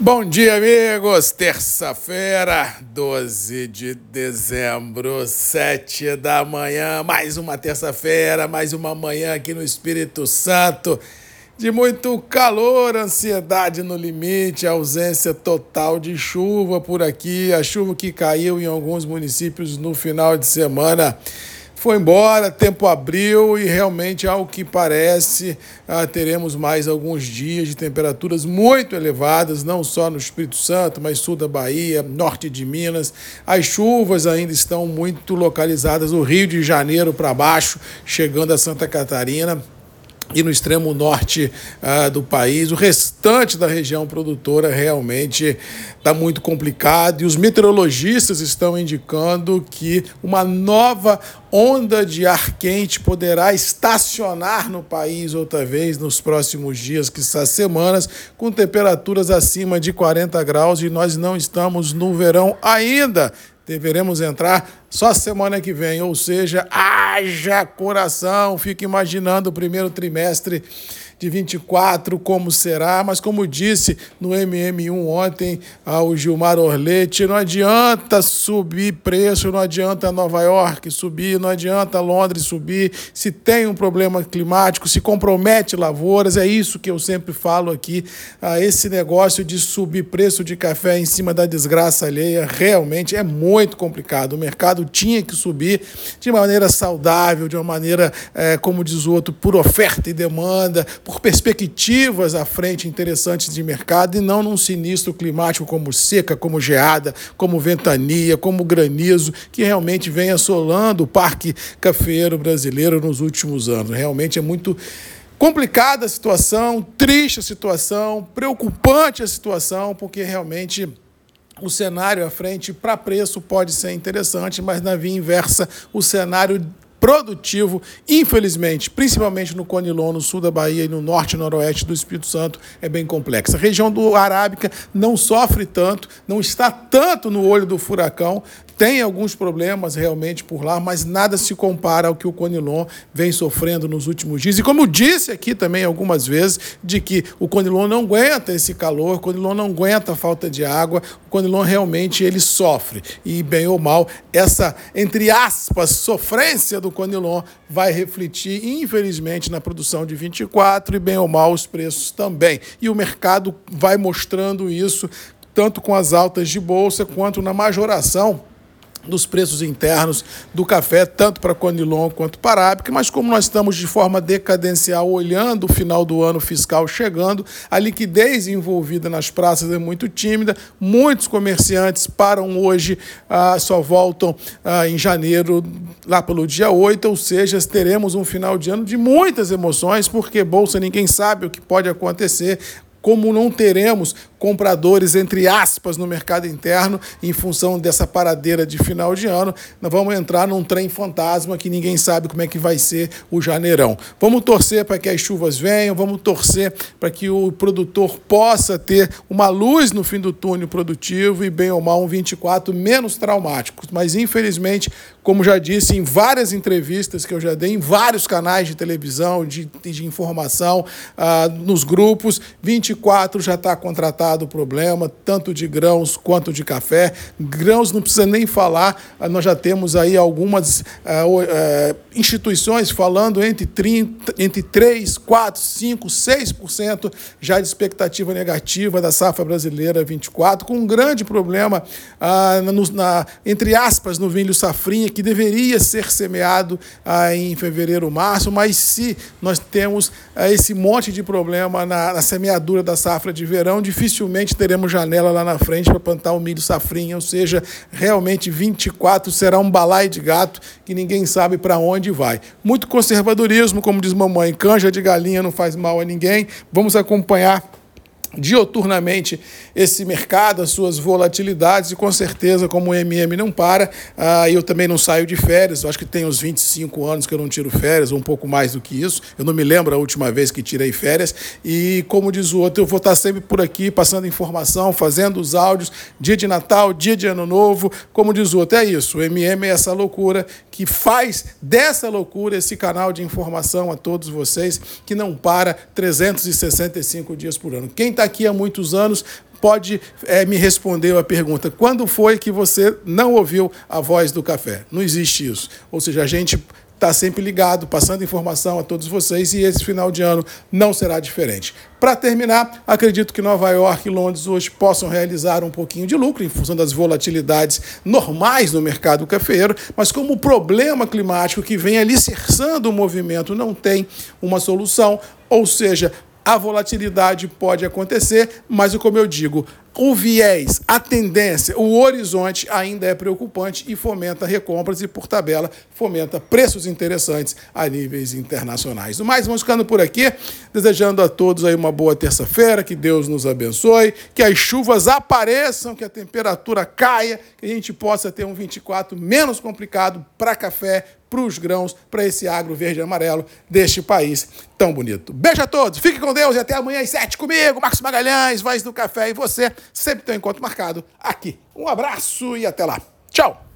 Bom dia, amigos! Terça-feira, 12 de dezembro, 7 da manhã. Mais uma terça-feira, mais uma manhã aqui no Espírito Santo. De muito calor, ansiedade no limite, ausência total de chuva por aqui. A chuva que caiu em alguns municípios no final de semana foi embora, tempo abriu e realmente, ao que parece, ah, teremos mais alguns dias de temperaturas muito elevadas, não só no Espírito Santo, mas sul da Bahia, norte de Minas. As chuvas ainda estão muito localizadas no Rio de Janeiro para baixo, chegando a Santa Catarina e no extremo norte uh, do país. O restante da região produtora realmente está muito complicado e os meteorologistas estão indicando que uma nova onda de ar quente poderá estacionar no país outra vez nos próximos dias, que são semanas, com temperaturas acima de 40 graus e nós não estamos no verão ainda deveremos entrar só semana que vem, ou seja, haja coração, fico imaginando o primeiro trimestre de 24, como será, mas como disse no MM1 ontem ao Gilmar Orlete, não adianta subir preço, não adianta Nova York subir, não adianta Londres subir, se tem um problema climático, se compromete lavouras, é isso que eu sempre falo aqui, ah, esse negócio de subir preço de café em cima da desgraça alheia. Realmente é muito complicado, o mercado tinha que subir de maneira saudável, de uma maneira, é, como diz o outro, por oferta e demanda, por perspectivas à frente interessantes de mercado e não num sinistro climático como seca, como geada, como ventania, como granizo, que realmente vem assolando o parque cafeiro brasileiro nos últimos anos. Realmente é muito complicada a situação, triste a situação, preocupante a situação, porque realmente o cenário à frente para preço pode ser interessante, mas na via inversa, o cenário produtivo, infelizmente, principalmente no Conilon, no sul da Bahia e no norte e noroeste do Espírito Santo, é bem complexa. A região do Arábica não sofre tanto, não está tanto no olho do furacão, tem alguns problemas realmente por lá, mas nada se compara ao que o Conilon vem sofrendo nos últimos dias. E como eu disse aqui também algumas vezes, de que o Conilon não aguenta esse calor, o Conilon não aguenta a falta de água, o Conilon realmente ele sofre. E bem ou mal, essa, entre aspas, sofrência do Conilon vai refletir, infelizmente, na produção de 24 e bem ou mal os preços também. E o mercado vai mostrando isso tanto com as altas de bolsa quanto na majoração dos preços internos do café, tanto para Conilon quanto para Arábica, mas como nós estamos de forma decadencial olhando o final do ano fiscal chegando, a liquidez envolvida nas praças é muito tímida, muitos comerciantes param hoje, ah, só voltam ah, em janeiro, lá pelo dia 8, ou seja, teremos um final de ano de muitas emoções, porque Bolsa ninguém sabe o que pode acontecer, como não teremos compradores, entre aspas, no mercado interno, em função dessa paradeira de final de ano, nós vamos entrar num trem fantasma que ninguém sabe como é que vai ser o janeirão. Vamos torcer para que as chuvas venham, vamos torcer para que o produtor possa ter uma luz no fim do túnel produtivo e, bem ou mal, um 24 menos traumático. Mas, infelizmente, como já disse em várias entrevistas que eu já dei, em vários canais de televisão, de, de informação, uh, nos grupos, 24 já está contratado o problema, tanto de grãos quanto de café. Grãos não precisa nem falar, ah, nós já temos aí algumas uh, uh, instituições falando entre, 30, entre 3, 4, 5, 6% já de expectativa negativa da safra brasileira 24, com um grande problema, uh, no, na, entre aspas, no vinho safrinha, que deveria ser semeado em fevereiro, março, mas se nós temos esse monte de problema na, na semeadura da safra de verão, difícil dificilmente teremos janela lá na frente para plantar o milho safrinha, ou seja, realmente 24 será um balai de gato que ninguém sabe para onde vai. Muito conservadorismo, como diz mamãe, canja de galinha não faz mal a ninguém. Vamos acompanhar dioturnamente esse mercado, as suas volatilidades, e com certeza, como o MM não para, uh, eu também não saio de férias. Eu acho que tem uns 25 anos que eu não tiro férias, ou um pouco mais do que isso. Eu não me lembro a última vez que tirei férias. E, como diz o outro, eu vou estar sempre por aqui passando informação, fazendo os áudios, dia de Natal, dia de Ano Novo. Como diz o outro, é isso. O MM é essa loucura que faz dessa loucura esse canal de informação a todos vocês, que não para 365 dias por ano. Quem está aqui há muitos anos pode é, me responder a pergunta: quando foi que você não ouviu a voz do café? Não existe isso. Ou seja, a gente está sempre ligado, passando informação a todos vocês e esse final de ano não será diferente. Para terminar, acredito que Nova York e Londres hoje possam realizar um pouquinho de lucro em função das volatilidades normais no mercado cafeiro, mas como o problema climático que vem alicerçando o movimento não tem uma solução, ou seja, a volatilidade pode acontecer, mas como eu digo, o viés, a tendência, o horizonte ainda é preocupante e fomenta recompras e, por tabela, fomenta preços interessantes a níveis internacionais. No mais, vamos ficando por aqui, desejando a todos aí uma boa terça-feira, que Deus nos abençoe, que as chuvas apareçam, que a temperatura caia, que a gente possa ter um 24 menos complicado para café, para os grãos, para esse agro verde e amarelo deste país tão bonito. Beijo a todos, fique com Deus e até amanhã às sete comigo, Marcos Magalhães, Voz do Café e você. Sempre tem um encontro marcado aqui. Um abraço e até lá. Tchau!